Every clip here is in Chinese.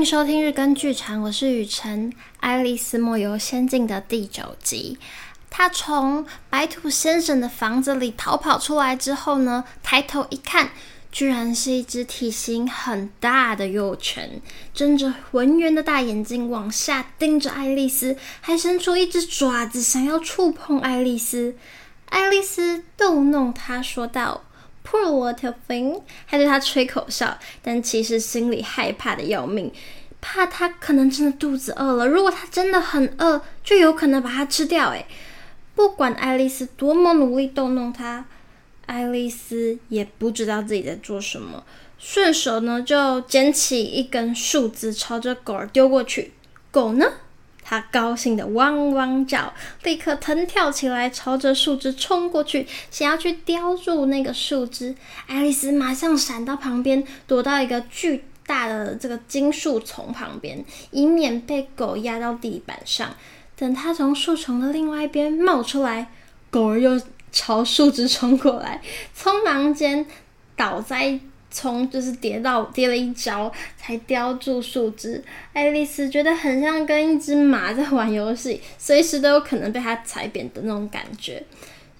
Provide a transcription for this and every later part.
迎收听日更剧场，我是雨辰。《爱丽丝梦游仙境》的第九集，她从白兔先生的房子里逃跑出来之后呢，抬头一看，居然是一只体型很大的幼犬，睁着浑圆的大眼睛往下盯着爱丽丝，还伸出一只爪子想要触碰爱丽丝。爱丽丝逗弄他说道：“Poor little thing”，还对他吹口哨，但其实心里害怕的要命，怕他可能真的肚子饿了。如果他真的很饿，就有可能把它吃掉。诶，不管爱丽丝多么努力逗弄他，爱丽丝也不知道自己在做什么，顺手呢就捡起一根树枝，朝着狗儿丢过去。狗呢？他高兴的汪汪叫，立刻腾跳起来，朝着树枝冲过去，想要去叼住那个树枝。爱丽丝马上闪到旁边，躲到一个巨大的这个金树丛旁边，以免被狗压到地板上。等它从树丛的另外一边冒出来，狗儿又朝树枝冲过来，匆忙间倒在。从就是跌到跌了一跤，才叼住树枝。爱丽丝觉得很像跟一只马在玩游戏，随时都有可能被它踩扁的那种感觉。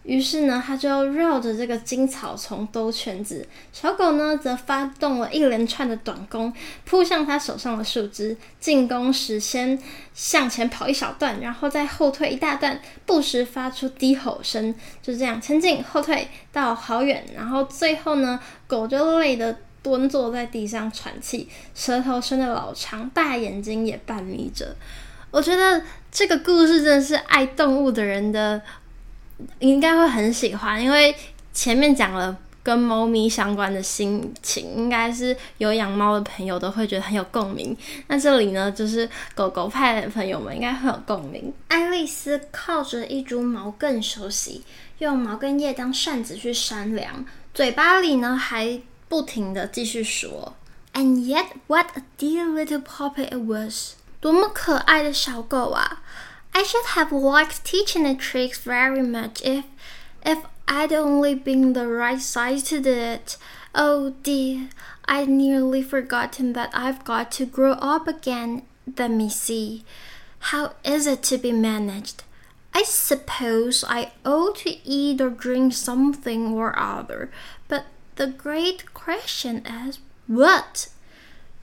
于是呢，他就绕着这个金草丛兜圈子。小狗呢，则发动了一连串的短攻，扑向他手上的树枝。进攻时先向前跑一小段，然后再后退一大段，不时发出低吼声。就这样前进后退到好远，然后最后呢，狗就累得蹲坐在地上喘气，舌头伸得老长，大眼睛也半眯着。我觉得这个故事真的是爱动物的人的。应该会很喜欢，因为前面讲了跟猫咪相关的心情，应该是有养猫的朋友都会觉得很有共鸣。那这里呢，就是狗狗派的朋友们应该会有共鸣。爱丽丝靠着一株毛茛休息，用毛茛叶当扇子去扇凉，嘴巴里呢还不停地继续说：“And yet, what a dear little puppy it was！多么可爱的小狗啊！” I should have liked teaching the tricks very much if, if I'd only been the right size to do it. Oh dear, I'd nearly forgotten that I've got to grow up again. Let me see. How is it to be managed? I suppose I ought to eat or drink something or other, but the great question is what?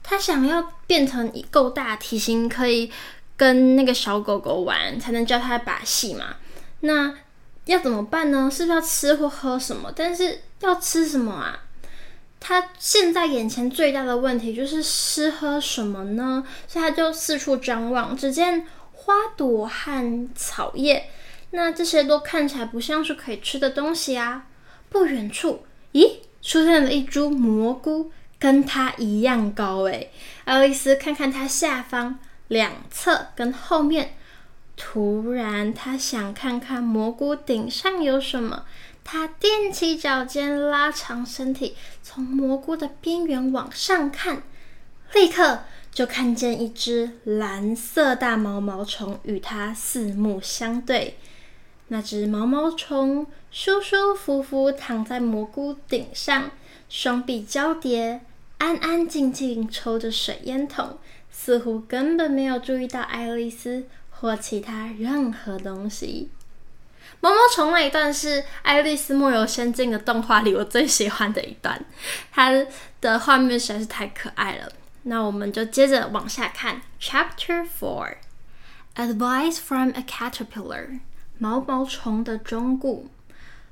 他想要变成够大体型可以。 跟那个小狗狗玩才能教它把戏嘛？那要怎么办呢？是不是要吃或喝什么？但是要吃什么啊？他现在眼前最大的问题就是吃喝什么呢？所以他就四处张望，只见花朵和草叶，那这些都看起来不像是可以吃的东西啊。不远处，咦，出现了一株蘑菇，跟它一样高诶。爱丽丝看看它下方。两侧跟后面，突然他想看看蘑菇顶上有什么。他踮起脚尖，拉长身体，从蘑菇的边缘往上看，立刻就看见一只蓝色大毛毛虫与他四目相对。那只毛毛虫舒舒服服躺在蘑菇顶上，双臂交叠，安安静静抽着水烟筒。似乎根本没有注意到爱丽丝或其他任何东西。毛毛虫那一段是《爱丽丝梦游仙境》的动画里我最喜欢的一段，它的画面实在是太可爱了。那我们就接着往下看，Chapter Four。Advice from a Caterpillar，毛毛虫的忠告。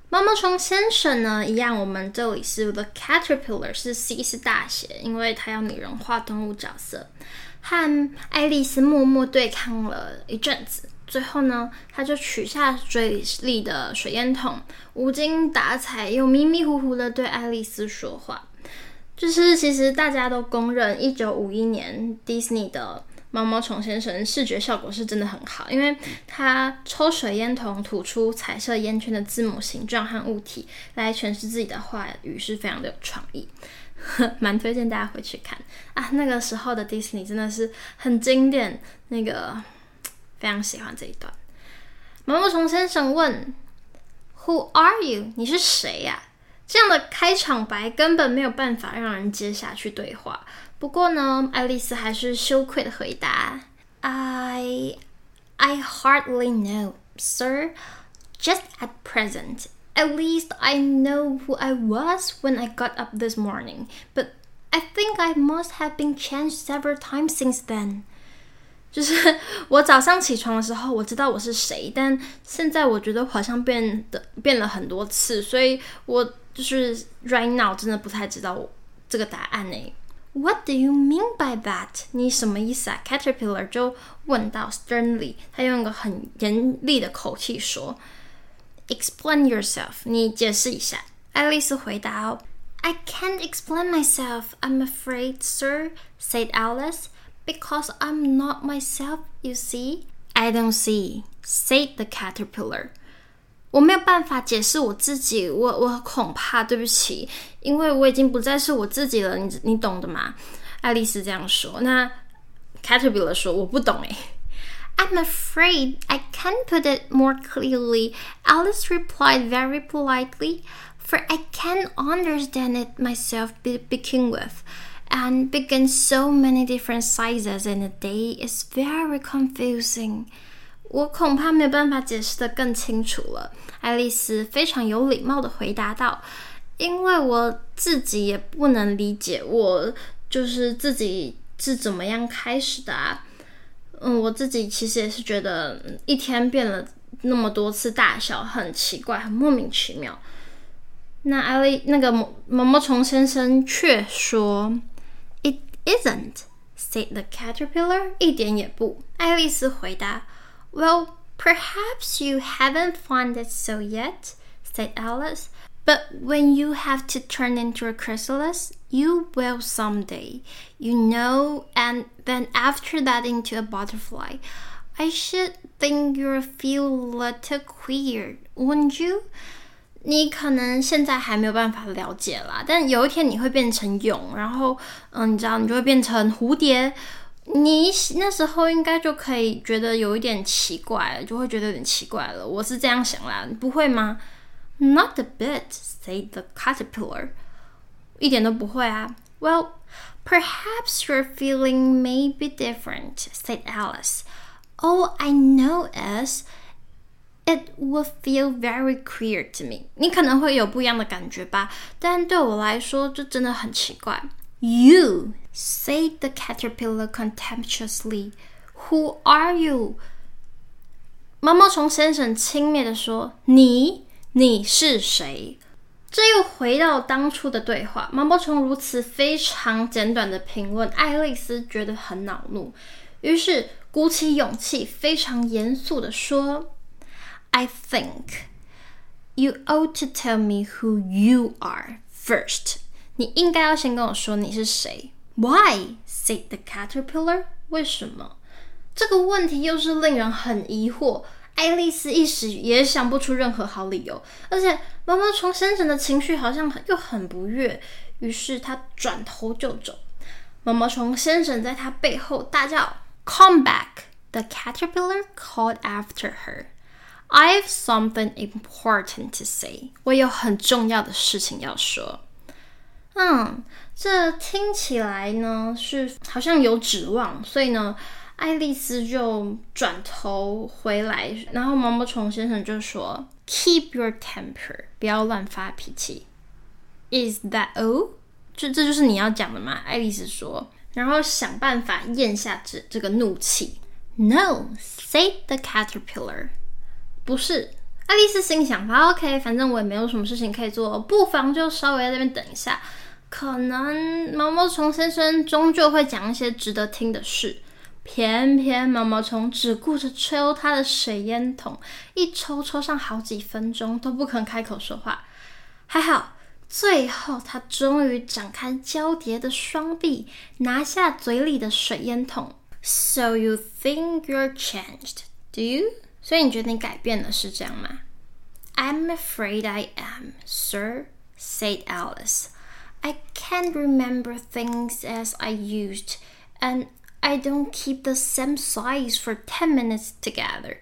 毛毛虫先生呢，一样，我们这里是 The Caterpillar，是 C 是大写，因为它要拟人化动物角色。和爱丽丝默默对抗了一阵子，最后呢，他就取下嘴里的水烟筒，无精打采又迷迷糊糊的对爱丽丝说话。就是其实大家都公认，一九五一年迪士尼的毛毛虫先生视觉效果是真的很好，因为他抽水烟筒吐出彩色烟圈的字母形状和物体来诠释自己的话语，是非常的有创意。蛮推荐大家回去看啊！那个时候的迪士尼真的是很经典，那个非常喜欢这一段。毛毛虫先生问：“Who are you？你是谁呀？”这样的开场白根本没有办法让人接下去对话。不过呢，爱丽丝还是羞愧的回答：“I I hardly know, sir. Just at present, at least I know who I was when I got up this morning. But I think I must have been changed several times since then.” 就是我早上起床的时候，我知道我是谁，但现在我觉得好像变得变了很多次，所以我就是 right now 真的不太知道这个答案呢。What do you mean by that？你什么意思啊？Caterpillar 就问到 sternly，他用一个很严厉的口气说 ：“Explain yourself，你解释一下。”爱丽丝回答：“I can't explain myself. I'm afraid, sir,” said Alice. Because I'm not myself, you see. I don't see, said the caterpillar. 我没有办法解释我自己，我我恐怕对不起，因为我已经不再是我自己了，你你懂的吗？爱丽丝这样说。那 caterpillar 说我不懂诶。 I'm afraid I can't put it more clearly. Alice replied very politely, for I can't understand it myself to begin with. And begin so many different sizes in a day is very confusing. 我恐怕没有办法解释得更清楚了。爱丽丝非常有礼貌地回答道：“因为我自己也不能理解，我就是自己是怎么样开始的啊。 嗯，我自己其实也是觉得一天变了那么多次大小，很奇怪，很莫名其妙。”那爱丽那个毛毛毛虫先生却说：“It。Isn't, said the caterpillar. 一点也不。爱丽丝回答：“Well, perhaps you haven't found it so yet,” said Alice. “But when you have to turn into a chrysalis, you will someday, you know, and then after that into a butterfly. I should think you'll feel a little queer, wouldn't you?” 你可能现在还没有办法了解啦，但有一天你会变成蛹，然后，嗯，你知道，你就会变成蝴蝶。你那时候应该就可以觉得有一点奇怪了，就会觉得有点奇怪了。我是这样想啦，不会吗 ？Not a bit, said the caterpillar. 一点都不会啊。Well, perhaps your feeling may be different, said Alice. All I know is. It would feel very queer to me. 你可能会有不一样的感觉吧，但对我来说，这真的很奇怪。You said the caterpillar contemptuously. Who are you? 毛毛虫先生轻蔑地说：“你， 你是谁？”这又回到当初的对话。毛毛虫如此非常简短的评论，爱丽丝觉得很恼怒，于是鼓起勇气，非常严肃地说。I think you ought to tell me who you are first. 你应该要先跟我说你是谁。Why? said the caterpillar. 为什么？这个问题又是令人很疑惑。爱丽丝一时也想不出任何好理由，而且毛毛虫先生的情绪好像又很不悦，于是他转头就走。毛毛虫先生在他背后大叫：“Come back!” The caterpillar called after her. I've something important to say. 我有很重要的事情要说。嗯，这听起来呢是好像有指望，所以呢，爱丽丝就转头回来，然后毛毛虫先生就说：“Keep your temper，不要乱发脾气。” Is that all？这这就是你要讲的吗？爱丽丝说，然后想办法咽下这这个怒气。No，said the caterpillar. 不是，爱丽丝心想法：“OK，反正我也没有什么事情可以做，不妨就稍微在这边等一下。可能毛毛虫先生终究会讲一些值得听的事。偏偏毛毛虫只顾着抽他的水烟筒，一抽抽上好几分钟都不肯开口说话。还好，最后他终于展开交叠的双臂，拿下嘴里的水烟筒。So you think you're changed, do you?” 所以你觉得你改变了是这样吗？I'm afraid I am, sir, said Alice. I can't remember things as I used, and I don't keep the same size for ten minutes together.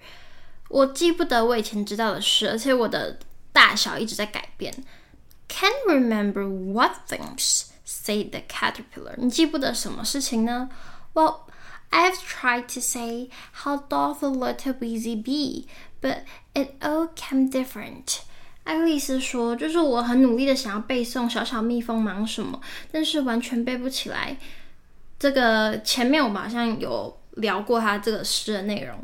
我记不得我以前知道的事，而且我的大小一直在改变。Can't remember what things? said the caterpillar. 你记不得什么事情呢？Well, I've tried to say how doth the little busy bee, but it all came different. 爱丽丝说：“就是我很努力的想要背诵小小蜜蜂忙什么，但是完全背不起来。” 这个前面我们好像有聊过他这个诗的内容。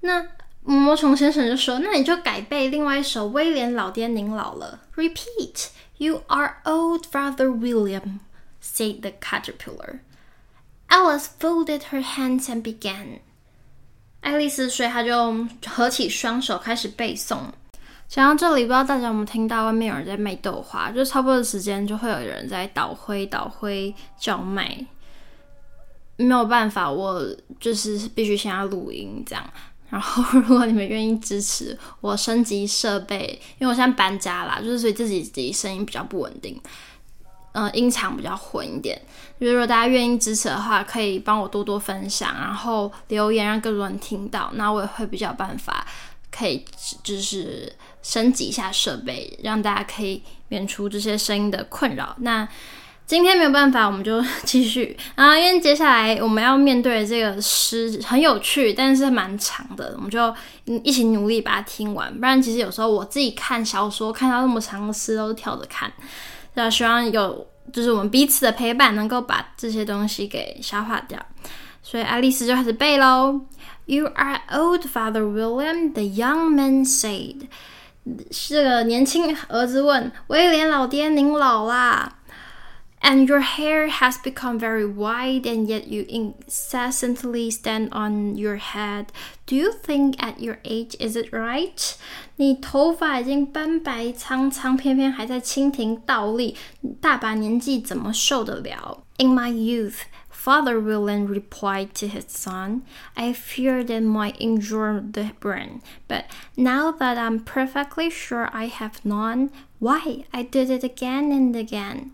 那魔虫先生就说：“那你就改背另外一首《威廉老爹您老了》。” Repeat, you are old, Father William," said the caterpillar. Alice folded her hands and began. 爱丽丝所以她就合起双手开始背诵。讲到这里，不知道大家有没有听到外面有人在卖豆花？就差不多的时间，就会有人在捣灰、捣灰叫卖。没有办法，我就是必须先要录音这样。然后，如果你们愿意支持我升级设备，因为我现在搬家啦，就是所以自己自己声音比较不稳定，呃，音场比较混一点。如果大家愿意支持的话，可以帮我多多分享，然后留言让更多人听到，那我也会比较办法可以就是。升级一下设备，让大家可以免除这些声音的困扰。那今天没有办法，我们就 继续啊，因为接下来我们要面对的这个诗很有趣，但是蛮长的，我们就一起努力把它听完。不然，其实有时候我自己看小说看到那么长的诗都是跳着看。那希望有就是我们彼此的陪伴，能够把这些东西给消化掉。所以爱丽丝就开始背喽。You are old, Father William, the young man said. 这个年轻儿子问威廉老爹：“您老啦 ？”And your hair has become very white, and yet you incessantly stand on your head. Do you think at your age is it right? 你头发已经斑白苍苍，偏偏还在蜻蜓倒立，大把年纪怎么受得了？In my youth. Father William replied to his son, I feared it might injure the brain, but now that I'm perfectly sure I have none, why, I did it again and again.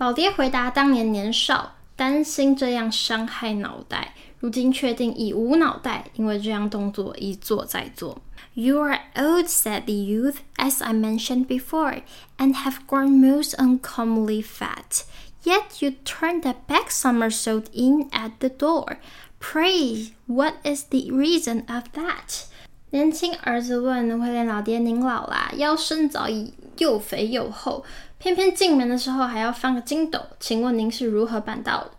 老爹回答：当年年少，担心这样伤害脑袋，如今确定已无脑袋，因为这样动作一做再做。You are old, said the youth, as I mentioned before, and have grown most uncommonly fat. Yet you turn that back somersault in at the door. Pray, what is the reason of that? 年轻儿子问威廉老爹：“您老啦，腰身早已又肥又厚，偏偏进门的时候还要翻个筋斗，请问您是如何办到的？”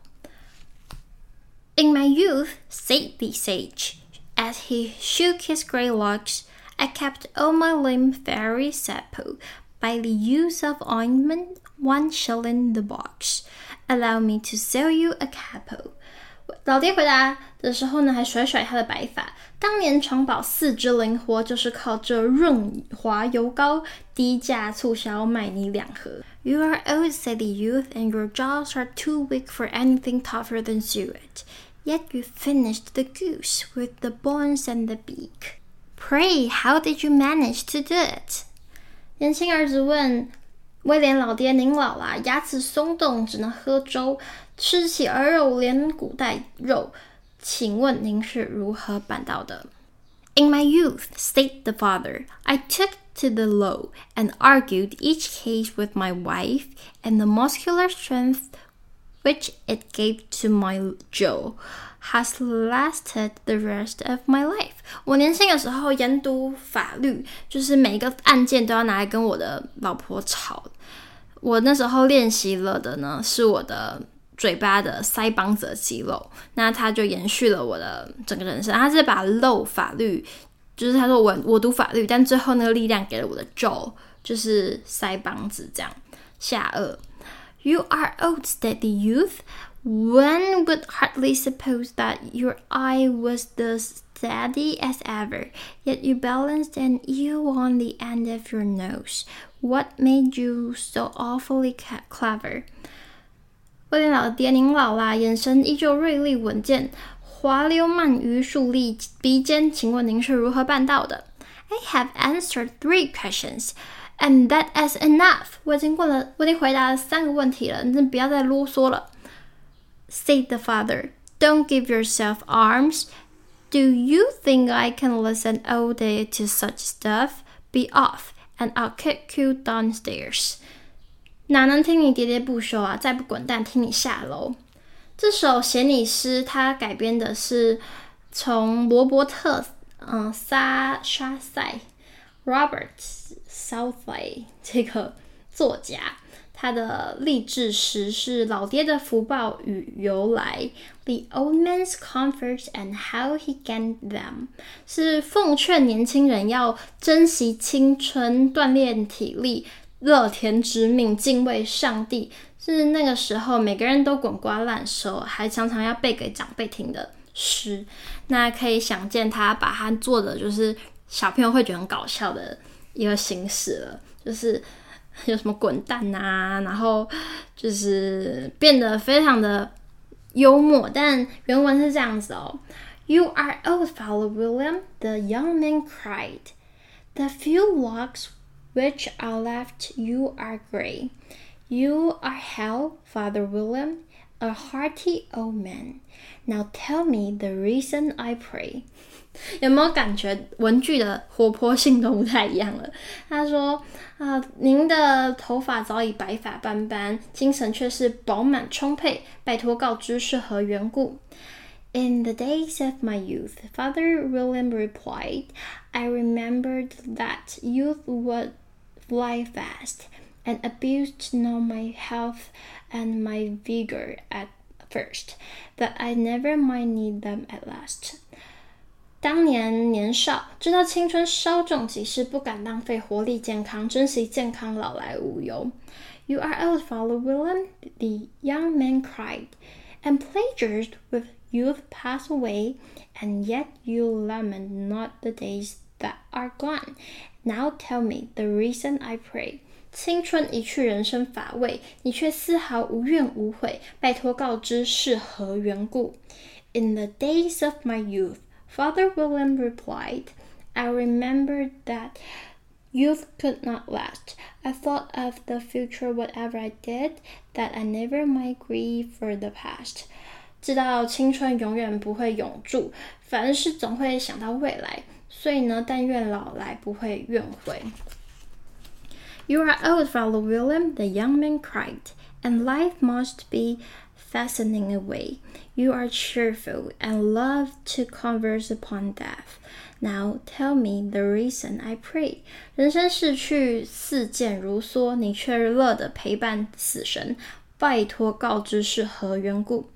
In my youth, said the sage, as he shook his grey locks, I kept all my limbs very supple by the use of ointment. One shilling the box. Allow me to sell you a capo. 老爹回答的时候呢，还甩甩他的白发。当年长保四肢灵活，就是靠这润滑油膏，低价促销卖你两盒。You are old, said the youth, and your jaws are too weak for anything tougher than suet. Yet you finished the goose with the bones and the beak. Pray, how did you manage to do it? 年轻儿子问。威廉老爹，您老啦，牙齿松动，只能喝粥，吃起鹅肉连骨带肉。请问您是如何办到的？In my youth, said the father, I took to the law and argued each case with my wife, and the muscular strength which it gave to my jaw has lasted the rest of my life。我年轻的时候研读法律，就是每一个案件都要拿来跟我的老婆吵。我那时候练习了的呢，是我的 嘴巴的腮帮子的肌肉，那他就延续了我的整个人生。他是把 law 法律，就是他说我我读法律，但最后那个力量给了我的 jaw，就是腮帮子这样下顎。You are old, said the youth. One would hardly suppose that your eye was thus steady as ever, yet you balanced an eel on the end of your nose. What made you so awfully clever? 威廉老爹，您老啦，眼神依旧锐利稳健，滑溜鳗鱼竖立鼻尖，请问您是如何办到的？I have answered three questions, and that is enough. 我已经问了，我已经回答了三个问题了，你不要再啰嗦了。said the father. Don't give yourself arms. Do you think I can listen all day to such stuff? Be off, and I'll kick you downstairs. 哪能听你喋喋不休啊？再不滚蛋，听你下楼。这首写你诗，它改编的是从罗伯特，嗯，沙沙塞 （Robert Southey） 这个作家，他的励志诗是《老爹的福报与由来》（The Old Man's Comforts and How He Gained Them），是奉劝年轻人要珍惜青春，锻炼体力，乐天知命，敬畏上帝。是那个时候，每个人都滚瓜烂熟，还常常要背给长辈听的诗。那可以想见，他把它做的就是小朋友会觉得很搞笑的一个形式了，就是 有什么滚蛋啊，然后就是变得非常的幽默。但原文是这样子哦：You are old, Father William, the young man cried. The few locks which are left you are gray. You are hell, Father William, a hearty old man. Now tell me the reason I pray. 有没有感觉文句的活泼性都不太一样了？他说：“啊、呃，您的头发早已白发斑斑，精神却是饱满充沛。拜托告知是何缘故。” In the days of my youth, Father William replied, I remembered that youth would fly fast. And abused not my health and my vigor at first, but I never might need them at last. 当年年少，知道青春稍纵即逝，不敢浪费活力健康，珍惜健康老来无忧。You are old, Father William, the young man cried, and pleasures with youth pass away, and yet you lament not the days that are gone. Now tell me the reason I pray. 青春一去，人生乏味，你却丝毫无怨无悔。拜托告知是何缘故？In the days of my youth, Father William replied, I remembered that youth could not last. I thought of the future, whatever I did, that I never might grieve for the past. 知道青春永远不会永驻，凡事总会想到未来， 所以呢，但愿老来不会怨悔。You are old, Father William, the young man cried, and life must be fastening away. You are cheerful and love to converse upon death. Now tell me the reason I pray. 人生逝去，似箭如梭，你却乐得陪伴死神。拜托告知是何缘故？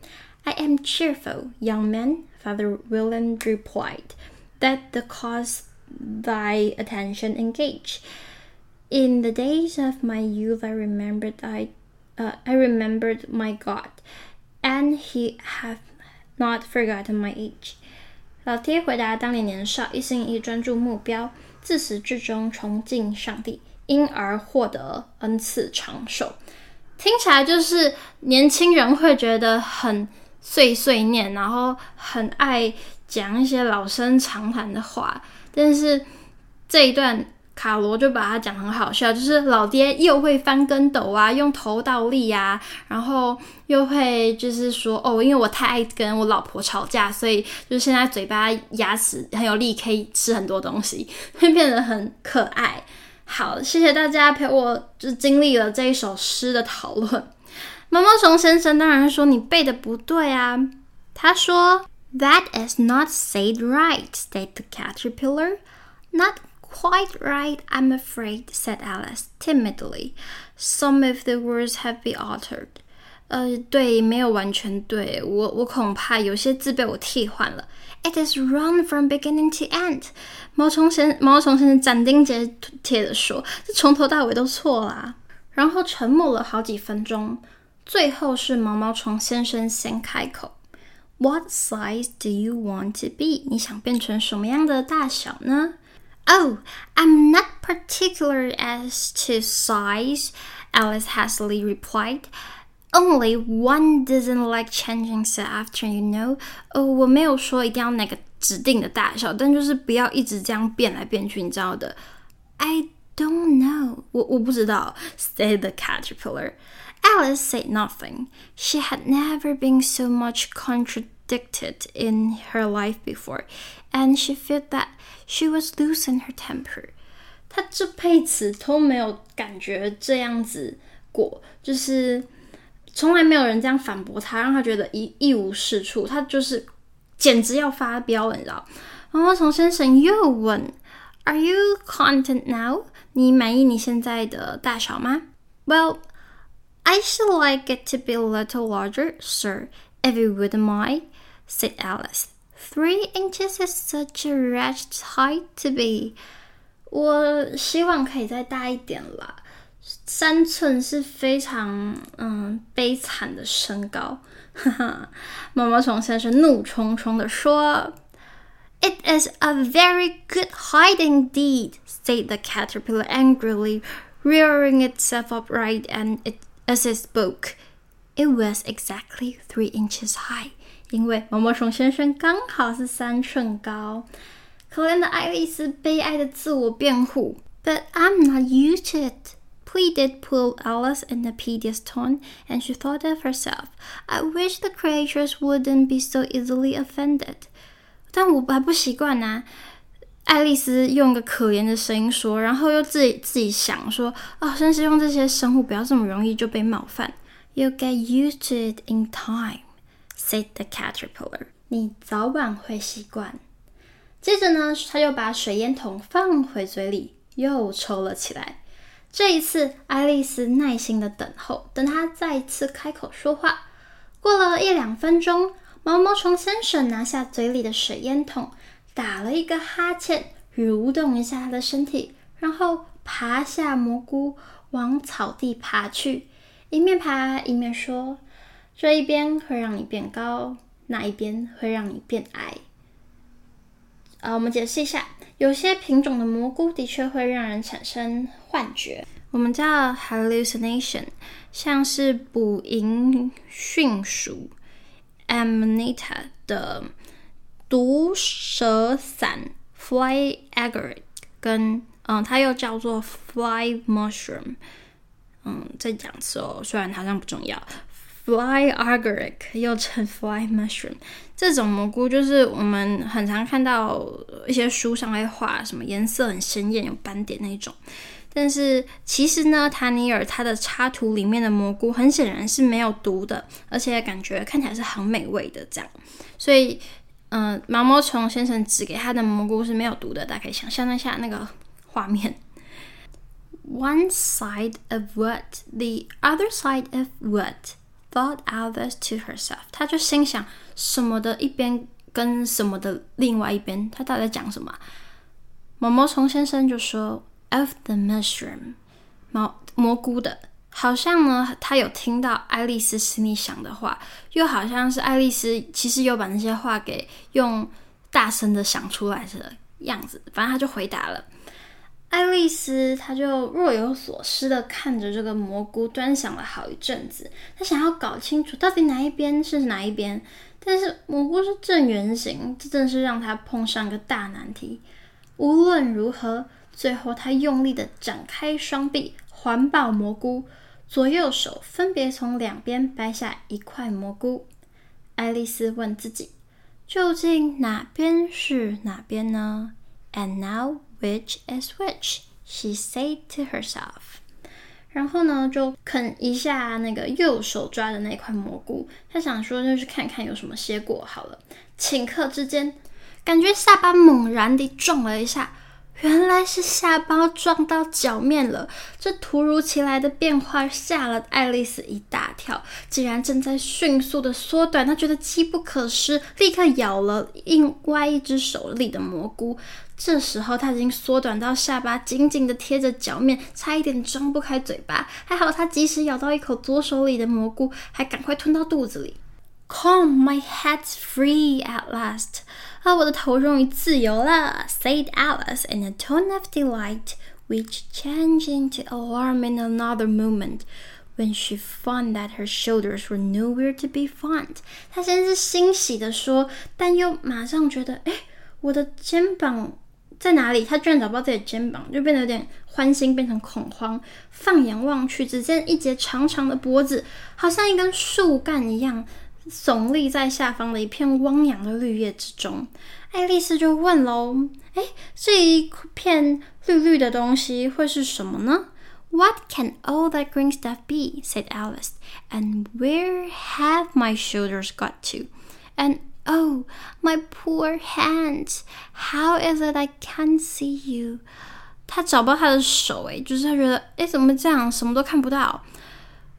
I am cheerful, young man, Father William replied. That the cause thy attention engage. In the days of my youth, I remembered I, uh, I remembered my God, and He hath not forgotten my age. 老爹回答：当年年少，一心一意专注目标，自始至终崇敬上帝，因而获得恩赐长寿。听起来就是年轻人会觉得很碎碎念，然后很爱 讲一些老生常谈的话，但是这一段。卡罗就把他讲很好笑，就是老爹又会翻跟斗啊，用头倒立呀，然后又会就是说哦，因为我太爱跟我老婆吵架，所以就现在嘴巴牙齿很有力，可以吃很多东西，会变得很可爱。好，谢谢大家陪我就经历了这一首诗的讨论。毛毛虫先生当然说你背的不对啊，他说 That is not said right, said the caterpillar, not. Quite right, I'm afraid," said Alice timidly. "Some of the words have been altered." 呃，对，没有完全对，我我恐怕有些字被我替换了。It is wrong from beginning to end. 毛虫先毛虫先生斩钉截铁地说：“这从头到尾都错啦。”然后沉默了好几分钟，最后是毛毛虫先生先开口 ：“What size do you want to be？你想变成什么样的大小呢？” Oh, I'm not particular as to size, Alice hastily replied. Only one doesn't like changing so often, you know. 呃，我没有说一定要那个指定的大小，但就是不要一直这样变来变去，你知道的。I don't know. 我我不知道 said the caterpillar. Alice said nothing. She had never been so much contradicted in her life before, and she felt that She was losing her temper. 她这辈子都没有感觉这样子 过，就是从来没有人这样反驳他，让他觉得一一无是处，他就是简直要发飙了，你知道？毛毛虫先生又问：“Are you content now？你满意你现在的大小吗？”Well, I should like it to be a little larger, sir, if you wouldn't mind," said Alice. "Three inches is such a wretched height to be." 我希望可以再大一点啦。三寸是非常嗯悲惨的身高。哈哈，毛毛虫先生怒冲冲地说：“It is a very good height indeed,” said the caterpillar angrily, rearing itself upright and it as it spoke. It was exactly three inches high. 因为毛毛虫先生刚好是三寸高。可怜的爱丽丝悲哀的自我辩护。But I'm not used to it, pleaded poor Alice in a piteous tone, and she thought of herself. I wish the creatures wouldn't be so easily offended. 但我还不习惯呢。 爱丽丝用个可怜的声音说，然后又自己自己想说：“哦，真希望这些生物不要这么容易就被冒犯。” ”“You get used to it in time, said the caterpillar. 你早晚会习惯。接着呢，他又把水烟筒放回嘴里，又抽了起来。这一次，爱丽丝耐心的等候，等他再次开口说话。过了一两分钟，毛毛虫先生拿下嘴里的水烟筒，打了一个哈欠，蠕动一下他的身体，然后爬下蘑菇，往草地爬去，一面爬一面说：“这一边会让你变高，那一边会让你变矮。”啊，我们解释一下，有些品种的蘑菇的确会让人产生幻觉，我们叫 hallucination，像是捕蝇蕈属 Amanita 的毒蛇伞 fly agaric，跟嗯，它又叫做 fly mushroom，嗯，再讲一次哦，虽然好像不重要。Fly agaric 又称 fly mushroom，这种蘑菇就是我们很常看到一些书上会画什么颜色很鲜艳、有斑点那种。但是其实呢，塔尼尔它的插图里面的蘑菇很显然是没有毒的，而且感觉看起来是很美味的这样。所以，嗯、毛毛虫先生指给他的蘑菇是没有毒的，大家可以想象一下那个画面。One side of what, the other side of what? Thought Alice to herself，她就心想什么的一边跟什么的另外一边，他到底在讲什么？毛毛虫先生就说：“Of the mushroom，毛蘑菇的。”好像呢，他有听到爱丽丝心里想的话，又好像是爱丽丝其实有把那些话给用大声的想出来的样子。反正他就回答了。爱丽丝，她就若有所思的看着这个蘑菇，端详了好一阵子。她想要搞清楚到底哪一边是哪一边，但是蘑菇是正圆形，这正是让她碰上个大难题。无论如何，最后她用力的展开双臂，环抱蘑菇，左右手分别从两边掰下一块蘑菇。爱丽丝问自己：究竟哪边是哪边呢？And now. Which is which? She said to herself. 然后呢，就啃一下那个右手抓的那块蘑菇。她想说，就是看看有什么结果好了。顷刻之间，感觉下巴猛然地撞了一下。原来是下巴撞到脚面了，这突如其来的变化吓了爱丽丝一大跳。竟然正在迅速的缩短，她觉得机不可失，立刻咬了另外一只手里的蘑菇。这时候，她已经缩短到下巴紧紧的贴着脚面，差一点张不开嘴巴。还好，她及时咬到一口左手里的蘑菇，还赶快吞到肚子里。Come, my head's free at last. 啊，我的头终于自由了，said Alice in a tone of delight, which changed into alarm in another moment when she found that her shoulders were nowhere to be found. 她先是欣喜地说，但又马上觉得，哎，我的肩膀在哪里？她居然找不到自己的肩膀，就变得有点欢欣，变成恐慌。放眼望去，只见一截长长的脖子，好像一根树干一样。耸立在下方的一片汪洋的绿叶之中，爱丽丝就问喽：“哎，这一片绿绿的东西会是什么呢 What can all that green stuff be? said Alice. And where have my shoulders got to? And oh, my poor hands! How is it I can't see you? 他找不到他的手，诶，就是他觉得，诶，怎么这样，什么都看不到。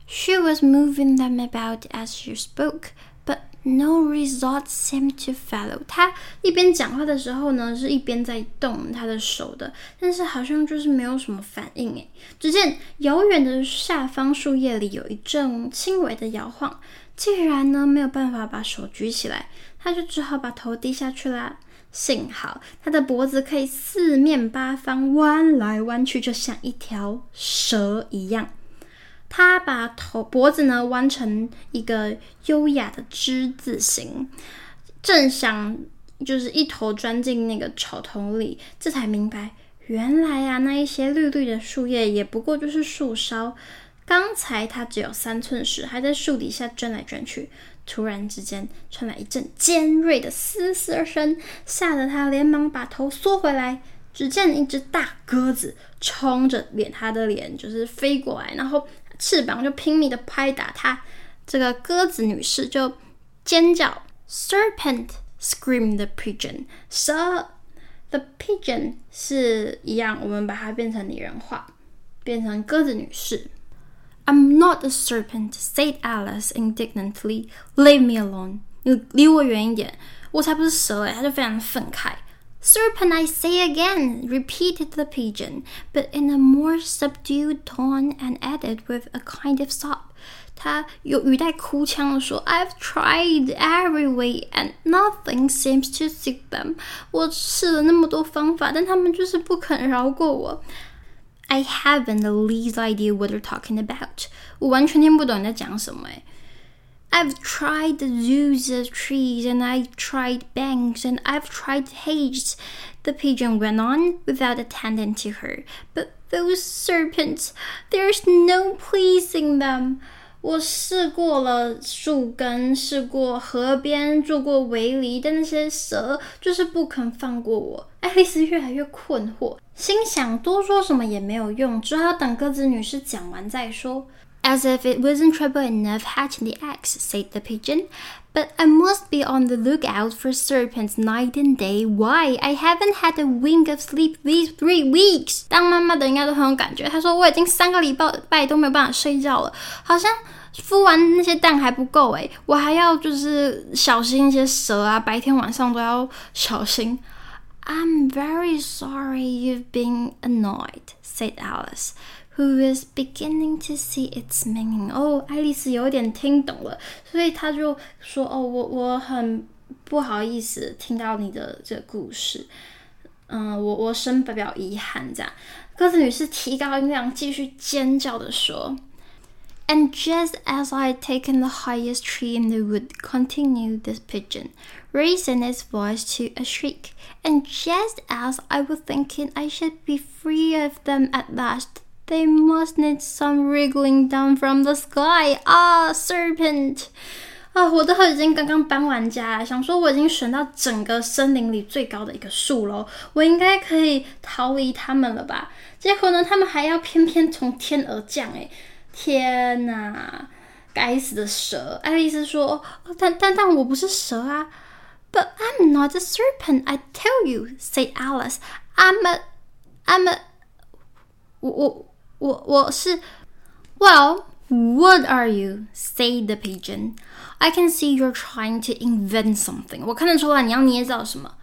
She was moving them about as she spoke, but no results seemed to follow. 她一边讲话的时候呢，是一边在动她的手的，但是好像就是没有什么反应诶。只见遥远的下方树叶里有一阵轻微的摇晃，既然呢没有办法把手举起来，她就只好把头低下去啦。幸好她的脖子可以四面八方弯来弯去，就像一条蛇一样。他把头脖子呢弯成一个优雅的之字形，正想就是一头钻进那个草丛里，这才明白，原来啊那一些绿绿的树叶也不过就是树梢。刚才他只有三寸时还在树底下钻来钻去，突然之间传来一阵尖锐的嘶嘶声，吓得他连忙把头缩回来。只见一只大鸽子冲着脸他的脸就是飞过来，然后。翅膀就拼命的拍打它，这个鸽子女士就尖叫，Serpent screamed the pigeon，蛇，the pigeon 是一样，我们把它变成拟人化，变成鸽子女士。I'm not a serpent, said Alice indignantly. Leave me alone，你离我远一点，我才不是蛇诶，他就非常愤慨。Serpent, I say again, repeated the pigeon, but in a more subdued tone and added with a kind of sob. 他有语带哭腔的说：“I've tried every way and nothing seems to suit them。我试了那么多方法，但他们就是不肯饶过我。I haven't the least idea what they're talking about。我完全听不懂你在讲什么。” I've tried the zoos of trees, and I've tried banks, and I've tried hedges. The pigeon went on without attending to her. But those serpents, there's no pleasing them. 我试过了树根，试过河边，做过围篱，但那些蛇就是不肯放过我。爱丽丝越来越困惑，心想多说什么也没有用，只好等鸽子女士讲完再说。 As if it wasn't trouble enough hatching the eggs, said the pigeon. But I must be on the lookout for serpents night and day. Why? I haven't had a wink of sleep these three weeks. 当妈妈的应该都很有感觉。她说我已经三个礼拜都没有办法睡觉了，好像孵完那些蛋还不够诶，我还要就是小心一些蛇啊，白天晚上都要小心。 I'm very sorry you've been annoyed, said Alice. Who is beginning to see its meaning？哦，爱丽丝有点听懂了，所以她就说：“哦，我我很不好意思听到你的这个故事，嗯，我我深表表遗憾。”这样，鸽子女士提高音量，继续尖叫的说 ：“And just as I had taken the highest tree in the wood,” continued the pigeon, raising its voice to a shriek, “and just as I was thinking I should be free of them at last.” They must need some wriggling down from the sky. 啊，serpent！啊，我都已经刚刚搬完家了，想说我已经选到整个森林里最高的一个树喽，我应该可以逃离他们了吧？结果呢，他们还要偏偏从天而降，诶， 天哪！该死的蛇！爱丽丝说：“但但但我不是蛇啊！”But I'm not a serpent, I tell you," said Alice. "I'm a, I'm a，我我。我我是，Well, what are you? Said the pigeon. I can see you're trying to invent something. 我看得出来你要捏造什么。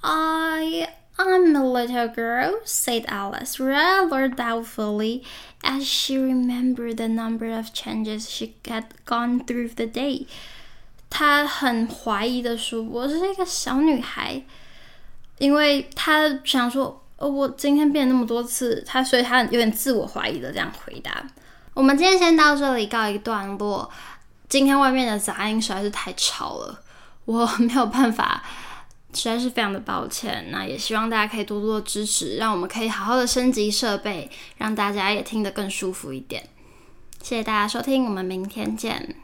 I I'm a little girl, said Alice, rather doubtfully, as she remembered the number of changes she had gone through the day. 她很怀疑的说：“我是一个小女孩，因为她想说。”哦，我今天变了那么多次，他所以他有点自我怀疑的这样回答。我们今天先到这里告一段落。今天外面的杂音实在是太吵了，我没有办法， 实在是非常的抱歉。那也希望大家可以多多支持，让我们可以好好的升级设备，让大家也听得更舒服一点。谢谢大家收听，我们明天见。